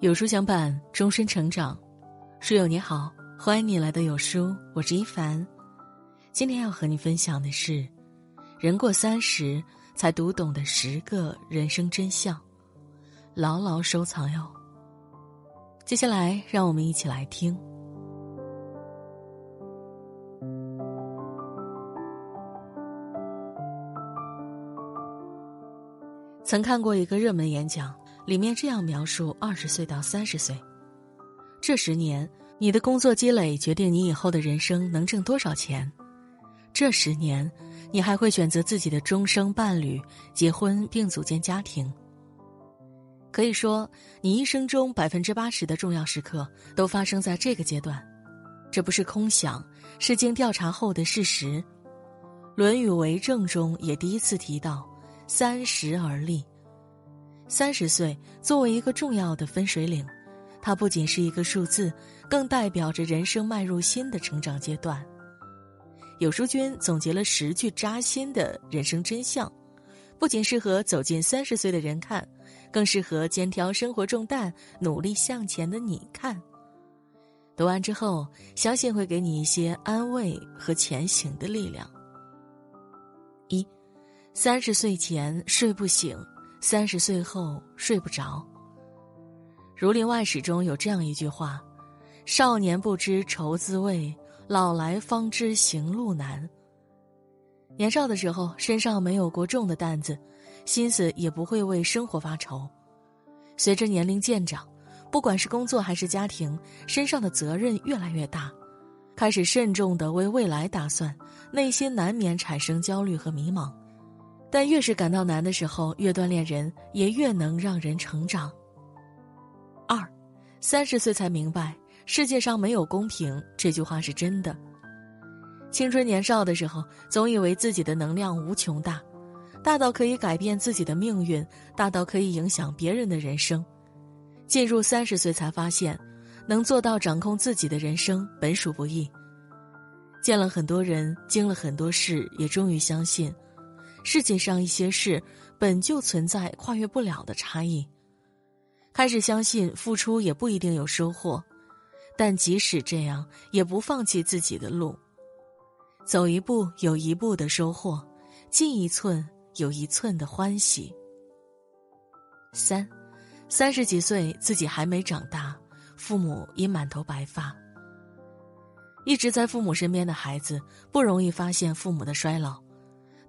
有书相伴，终身成长。书友你好，欢迎你来到有书，我是一凡。今天要和你分享的是，人过三十才读懂的十个人生真相，牢牢收藏哟。接下来，让我们一起来听。曾看过一个热门演讲，里面这样描述二十岁到三十岁这十年，你的工作积累决定你以后的人生能挣多少钱。这十年，你还会选择自己的终生伴侣，结婚并组建家庭。可以说，你一生中百分之八十的重要时刻都发生在这个阶段。这不是空想，是经调查后的事实。《论语为政》中也第一次提到。三十而立，三十岁作为一个重要的分水岭，它不仅是一个数字，更代表着人生迈入新的成长阶段。有书君总结了十句扎心的人生真相，不仅适合走进三十岁的人看，更适合肩挑生活重担、努力向前的你看。读完之后，相信会给你一些安慰和前行的力量。一。三十岁前睡不醒，三十岁后睡不着。《儒林外史》中有这样一句话：“少年不知愁滋味，老来方知行路难。”年少的时候，身上没有过重的担子，心思也不会为生活发愁。随着年龄渐长，不管是工作还是家庭，身上的责任越来越大，开始慎重的为未来打算，内心难免产生焦虑和迷茫。但越是感到难的时候，越锻炼人，也越能让人成长。二，三十岁才明白世界上没有公平，这句话是真的。青春年少的时候，总以为自己的能量无穷大，大到可以改变自己的命运，大到可以影响别人的人生。进入三十岁才发现，能做到掌控自己的人生本属不易。见了很多人，经了很多事，也终于相信。世界上一些事本就存在跨越不了的差异，开始相信付出也不一定有收获，但即使这样，也不放弃自己的路。走一步有一步的收获，进一寸有一寸的欢喜。三，三十几岁自己还没长大，父母已满头白发。一直在父母身边的孩子不容易发现父母的衰老。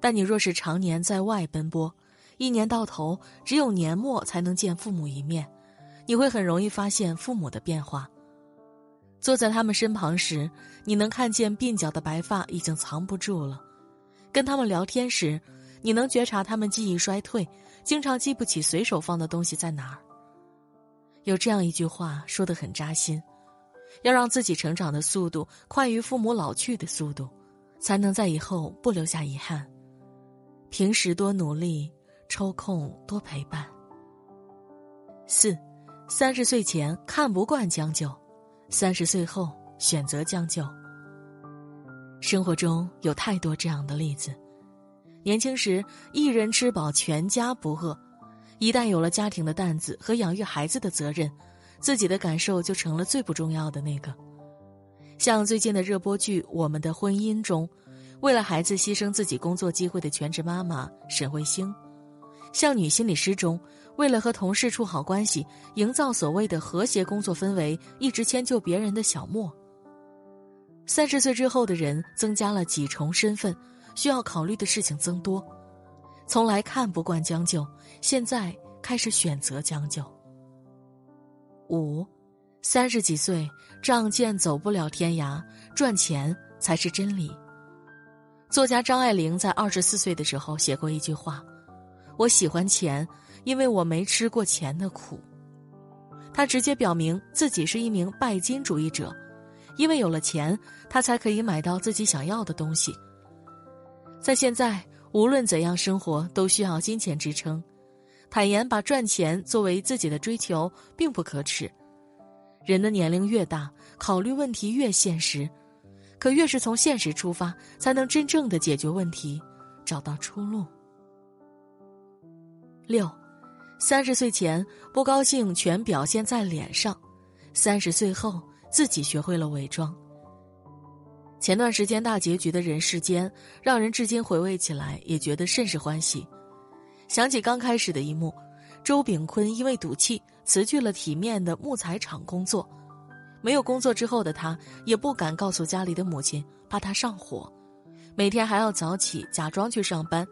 但你若是常年在外奔波，一年到头只有年末才能见父母一面，你会很容易发现父母的变化。坐在他们身旁时，你能看见鬓角的白发已经藏不住了；跟他们聊天时，你能觉察他们记忆衰退，经常记不起随手放的东西在哪儿。有这样一句话说的很扎心：要让自己成长的速度快于父母老去的速度，才能在以后不留下遗憾。平时多努力，抽空多陪伴。四，三十岁前看不惯将就，三十岁后选择将就。生活中有太多这样的例子：年轻时一人吃饱全家不饿，一旦有了家庭的担子和养育孩子的责任，自己的感受就成了最不重要的那个。像最近的热播剧《我们的婚姻》中。为了孩子牺牲自己工作机会的全职妈妈沈慧星，像女心理师中，为了和同事处好关系，营造所谓的和谐工作氛围，一直迁就别人的小莫。三十岁之后的人增加了几重身份，需要考虑的事情增多，从来看不惯将就，现在开始选择将就。五，三十几岁仗剑走不了天涯，赚钱才是真理。作家张爱玲在二十四岁的时候写过一句话：“我喜欢钱，因为我没吃过钱的苦。”她直接表明自己是一名拜金主义者，因为有了钱，她才可以买到自己想要的东西。在现在，无论怎样生活，都需要金钱支撑。坦言把赚钱作为自己的追求，并不可耻。人的年龄越大，考虑问题越现实。可越是从现实出发，才能真正的解决问题，找到出路。六，三十岁前不高兴全表现在脸上，三十岁后自己学会了伪装。前段时间大结局的人世间，让人至今回味起来也觉得甚是欢喜。想起刚开始的一幕，周炳坤因为赌气辞去了体面的木材厂工作，没有工作之后的他也不敢告诉家里的母亲，怕他上火，每天还要早起假装去上班，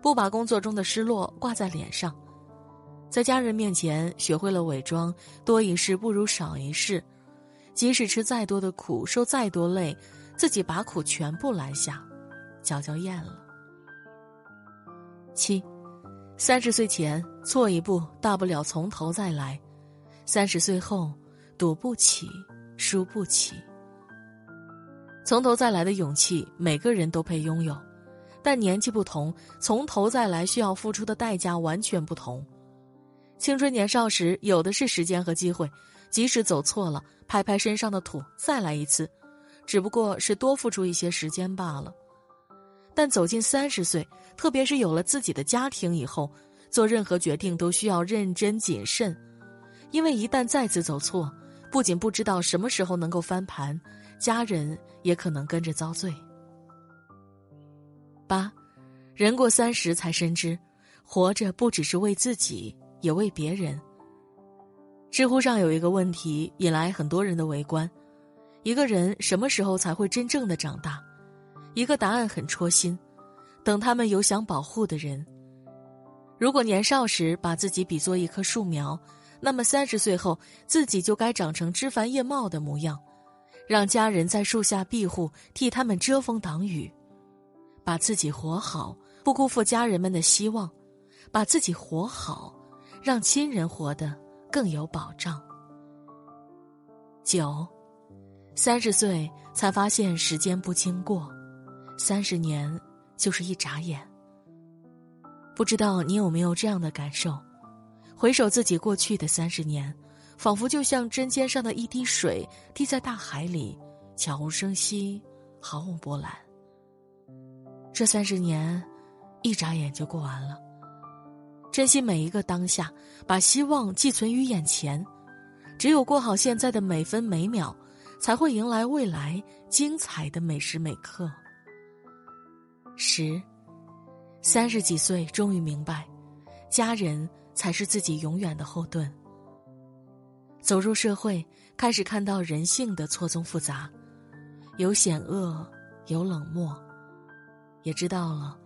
不把工作中的失落挂在脸上，在家人面前学会了伪装，多一事不如少一事，即使吃再多的苦，受再多累，自己把苦全部拦下，嚼嚼咽了。七。三十岁前错一步，大不了从头再来；三十岁后，赌不起，输不起。从头再来的勇气，每个人都配拥有，但年纪不同，从头再来需要付出的代价完全不同。青春年少时，有的是时间和机会，即使走错了，拍拍身上的土，再来一次，只不过是多付出一些时间罢了。但走进三十岁，特别是有了自己的家庭以后，做任何决定都需要认真谨慎，因为一旦再次走错，不仅不知道什么时候能够翻盘，家人也可能跟着遭罪。八，人过三十才深知，活着不只是为自己，也为别人。知乎上有一个问题引来很多人的围观：一个人什么时候才会真正的长大？一个答案很戳心，等他们有想保护的人。如果年少时把自己比作一棵树苗，那么三十岁后自己就该长成枝繁叶茂的模样，让家人在树下庇护，替他们遮风挡雨，把自己活好，不辜负家人们的希望，把自己活好，让亲人活得更有保障。九，三十岁才发现时间不经过。三十年就是一眨眼。不知道你有没有这样的感受？回首自己过去的三十年，仿佛就像针尖上的一滴水滴在大海里，悄无声息，毫无波澜。这三十年，一眨眼就过完了。珍惜每一个当下，把希望寄存于眼前。只有过好现在的每分每秒，才会迎来未来精彩的每时每刻。十，三十几岁终于明白，家人才是自己永远的后盾。走入社会，开始看到人性的错综复杂，有险恶，有冷漠，也知道了，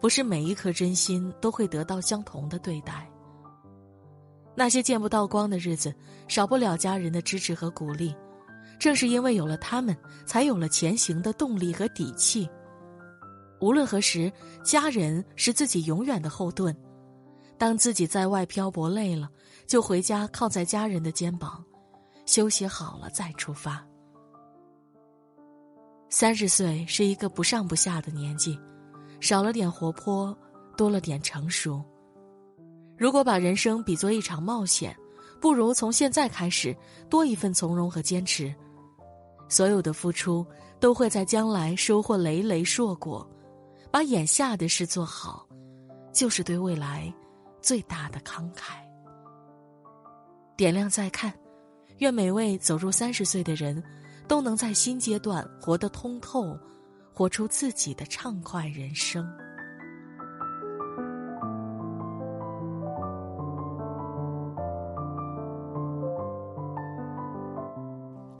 不是每一颗真心都会得到相同的对待。那些见不到光的日子，少不了家人的支持和鼓励，正是因为有了他们，才有了前行的动力和底气。无论何时，家人是自己永远的后盾。当自己在外漂泊累了，就回家靠在家人的肩膀，休息好了再出发。三十岁是一个不上不下的年纪，少了点活泼，多了点成熟。如果把人生比作一场冒险，不如从现在开始多一份从容和坚持。所有的付出都会在将来收获累累硕果。把眼下的事做好，就是对未来最大的慷慨。点亮再看，愿每位走入三十岁的人，都能在新阶段活得通透，活出自己的畅快人生。